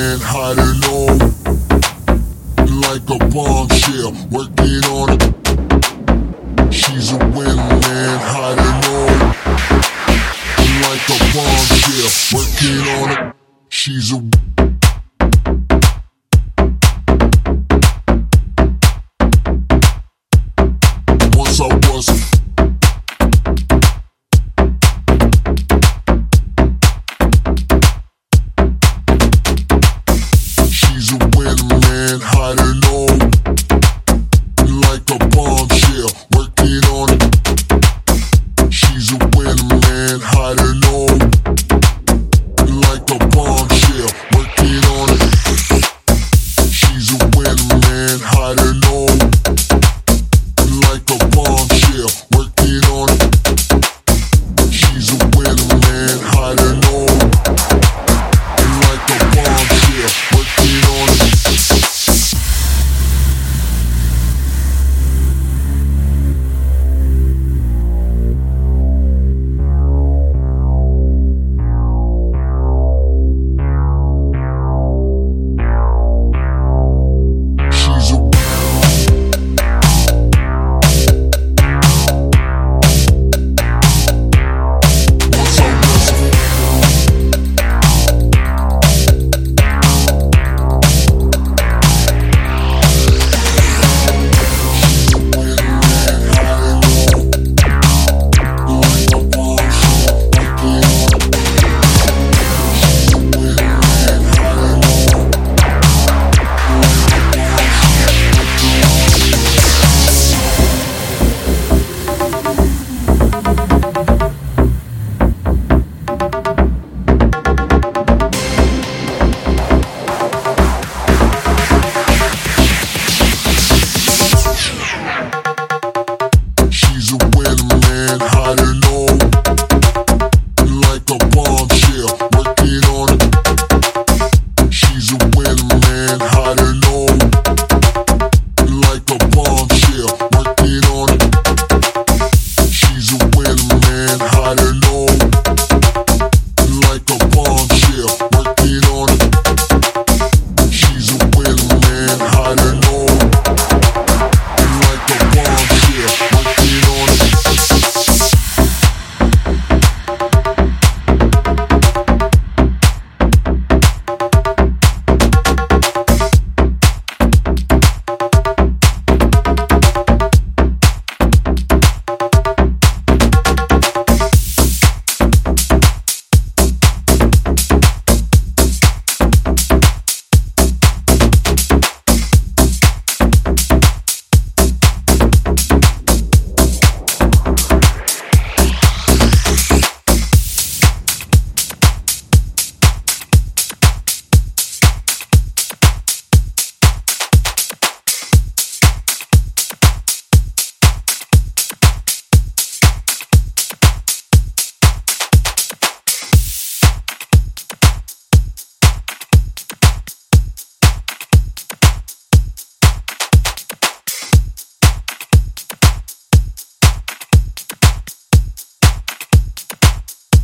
man hiding low like a bombshell, working on it. She's a wind man hiding low like a bombshell, working on it. She's a